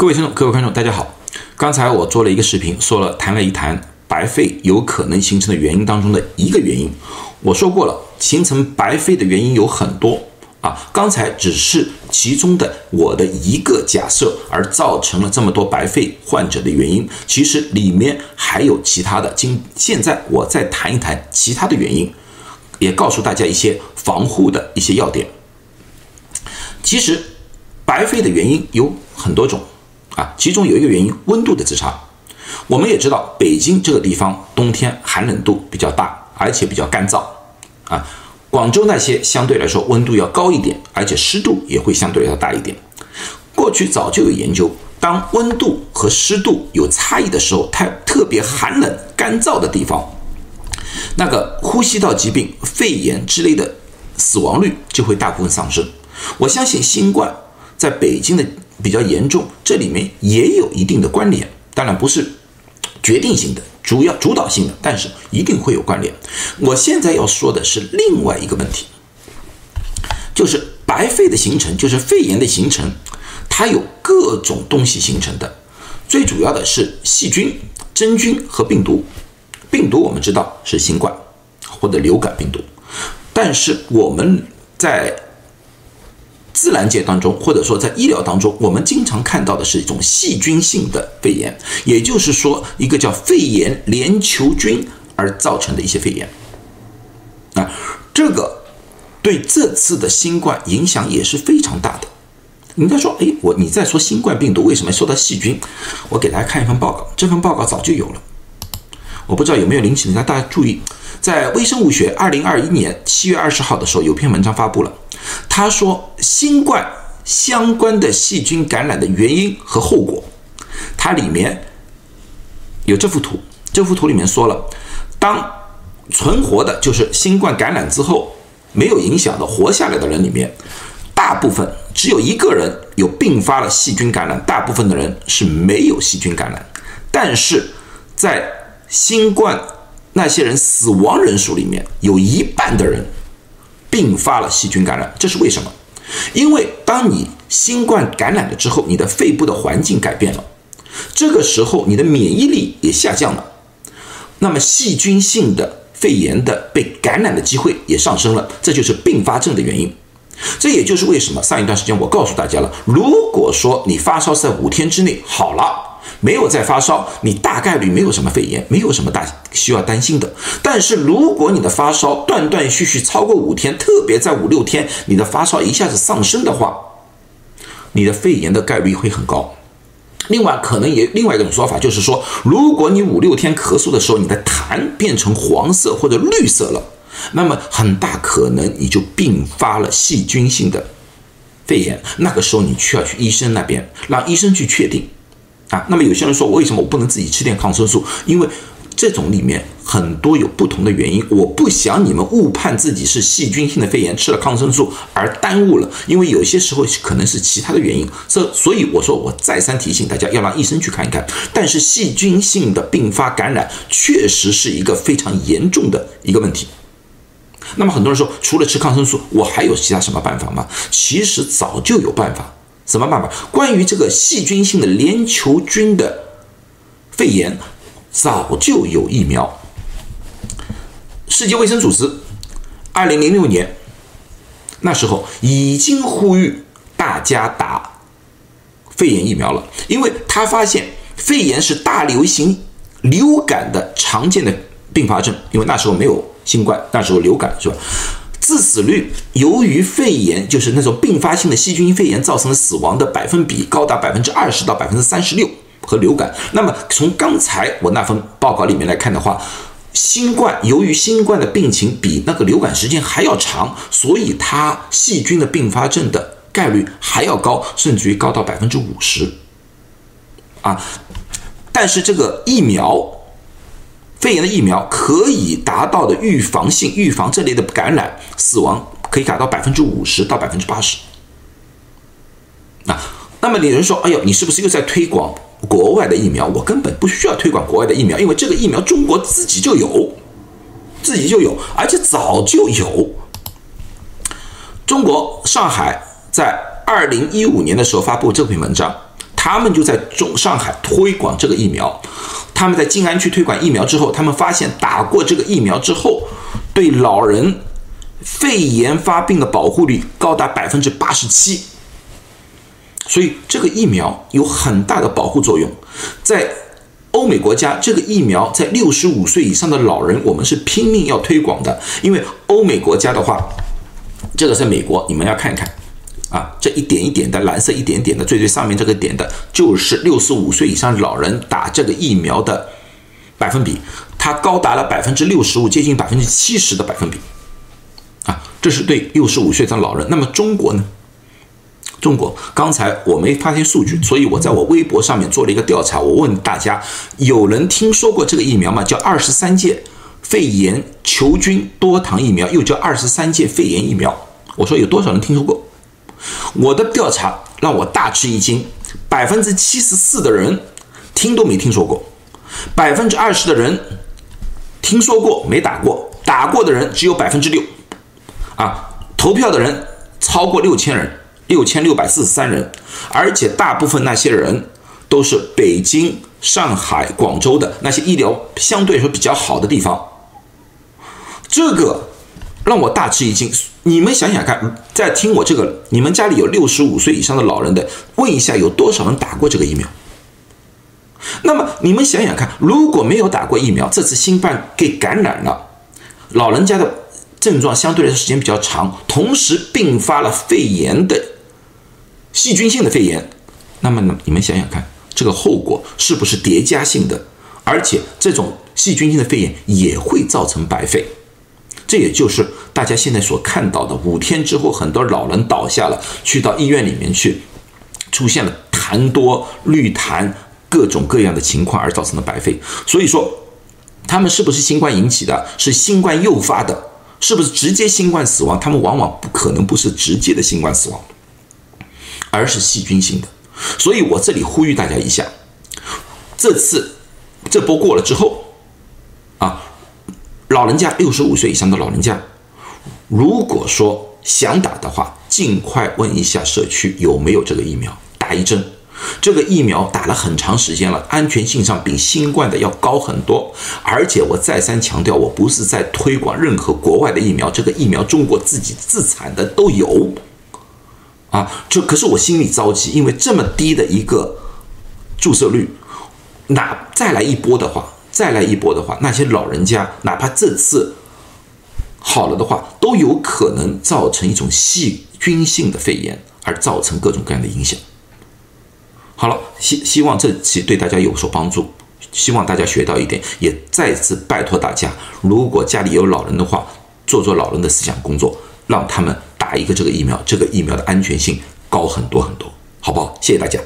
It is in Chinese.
各位听众、各位观众，大家好。刚才我做了一个视频，说了谈了一谈白肺有可能形成的原因当中的一个原因。我说过了，形成白肺的原因有很多啊，刚才只是其中的我的一个假设，而造成了这么多白肺患者的原因。其实里面还有其他的。今现在我再谈一谈其他的原因，也告诉大家一些防护的一些要点。其实白肺的原因有很多种。啊，其中有一个原因，温度的之差。我们也知道，北京这个地方冬天寒冷度比较大，而且比较干燥。啊，广州那些相对来说温度要高一点，而且湿度也会相对要大一点。过去早就有研究，当温度和湿度有差异的时候，它特别寒冷、干燥的地方，那个呼吸道疾病、肺炎之类的死亡率就会大部分上升。我相信新冠在北京的。比较严重，这里面也有一定的关联，当然不是决定性的、主要主导性的，但是一定会有关联。我现在要说的是另外一个问题，就是白肺的形成，就是肺炎的形成，它有各种东西形成的，最主要的是细菌、真菌和病毒。病毒我们知道是新冠或者流感病毒，但是我们在自然界当中，或者说在医疗当中，我们经常看到的是一种细菌性的肺炎，也就是说，一个叫肺炎链球菌而造成的一些肺炎。啊，这个对这次的新冠影响也是非常大的。人家说，哎，我你在说新冠病毒为什么说到细菌？我给大家看一份报告，这份报告早就有了，我不知道有没有引起大家注意，在《微生物学》二零二一年七月二十号的时候，有篇文章发布了。他说，新冠相关的细菌感染的原因和后果，它里面有这幅图。这幅图里面说了，当存活的，就是新冠感染之后没有影响的活下来的人里面，大部分只有一个人有并发了细菌感染，大部分的人是没有细菌感染。但是在新冠那些人死亡人数里面，有一半的人。并发了细菌感染，这是为什么？因为当你新冠感染了之后，你的肺部的环境改变了，这个时候你的免疫力也下降了，那么细菌性的肺炎的被感染的机会也上升了，这就是并发症的原因。这也就是为什么上一段时间我告诉大家了，如果说你发烧在五天之内好了。没有再发烧，你大概率没有什么肺炎，没有什么大需要担心的。但是如果你的发烧断断续续超过五天，特别在五六天，你的发烧一下子上升的话，你的肺炎的概率会很高。另外，可能也另外一种说法就是说，如果你五六天咳嗽的时候，你的痰变成黄色或者绿色了，那么很大可能你就并发了细菌性的肺炎。那个时候你需要去医生那边，让医生去确定。啊，那么有些人说，我为什么我不能自己吃点抗生素？因为这种里面很多有不同的原因，我不想你们误判自己是细菌性的肺炎，吃了抗生素而耽误了。因为有些时候可能是其他的原因，这所以我说我再三提醒大家要让医生去看一看。但是细菌性的并发感染确实是一个非常严重的一个问题。那么很多人说，除了吃抗生素，我还有其他什么办法吗？其实早就有办法。什么办法？关于这个细菌性的链球菌的肺炎，早就有疫苗。世界卫生组织二零零六年那时候已经呼吁大家打肺炎疫苗了，因为他发现肺炎是大流行流感的常见的并发症，因为那时候没有新冠，那时候流感是吧？致死率由于肺炎，就是那种并发性的细菌肺炎造成的死亡的百分比高达百分之二十到百分之三十六，和流感。那么从刚才我那份报告里面来看的话，新冠由于新冠的病情比那个流感时间还要长，所以它细菌的并发症的概率还要高，甚至于高到百分之五十。啊，但是这个疫苗。肺炎的疫苗可以达到的预防性、预防这类的感染、死亡，可以达到百分之五十到百分之八十。啊，那么有人说：“哎呦，你是不是又在推广国外的疫苗？”我根本不需要推广国外的疫苗，因为这个疫苗中国自己就有，自己就有，而且早就有。中国上海在二零一五年的时候发布这篇文章。他们就在中上海推广这个疫苗。他们在静安区推广疫苗之后，他们发现打过这个疫苗之后，对老人肺炎发病的保护率高达百分之八十七。所以这个疫苗有很大的保护作用。在欧美国家，这个疫苗在六十五岁以上的老人，我们是拼命要推广的，因为欧美国家的话，这个在美国，你们要看一看。啊，这一点一点的蓝色，一点点的最最上面这个点的，就是六十五岁以上老人打这个疫苗的百分比，它高达了百分之六十五，接近百分之七十的百分比。啊，这是对六十五岁的老人。那么中国呢？中国刚才我没发现数据，所以我在我微博上面做了一个调查，我问大家，有人听说过这个疫苗吗？叫二十三届肺炎球菌多糖疫苗，又叫二十三届肺炎疫苗。我说有多少人听说过？我的调查让我大吃一惊，百分之七十四的人听都没听说过，百分之二十的人听说过没打过，打过的人只有百分之六，啊，投票的人超过六千人，六千六百四十三人，而且大部分那些人都是北京、上海、广州的那些医疗相对说比较好的地方，这个让我大吃一惊。你们想想看，在听我这个，你们家里有六十五岁以上的老人的，问一下有多少人打过这个疫苗？那么你们想想看，如果没有打过疫苗，这次新冠给感染了，老人家的症状相对来说时间比较长，同时并发了肺炎的细菌性的肺炎，那么呢，你们想想看，这个后果是不是叠加性的？而且这种细菌性的肺炎也会造成白肺。这也就是大家现在所看到的，五天之后很多老人倒下了，去到医院里面去，出现了痰多、绿痰各种各样的情况而造成的白肺。所以说，他们是不是新冠引起的？是新冠诱发的？是不是直接新冠死亡？他们往往不可能不是直接的新冠死亡，而是细菌性的。所以我这里呼吁大家一下，这次这波过了之后，老人家六十五岁以上的老人家，如果说想打的话，尽快问一下社区有没有这个疫苗，打一针。这个疫苗打了很长时间了，安全性上比新冠的要高很多。而且我再三强调，我不是在推广任何国外的疫苗，这个疫苗中国自己自产的都有。啊，这可是我心里着急，因为这么低的一个注射率，哪再来一波的话。再来一波的话，那些老人家哪怕这次好了的话，都有可能造成一种细菌性的肺炎，而造成各种各样的影响。好了，希希望这期对大家有所帮助，希望大家学到一点，也再次拜托大家，如果家里有老人的话，做做老人的思想工作，让他们打一个这个疫苗，这个疫苗的安全性高很多很多，好不好？谢谢大家。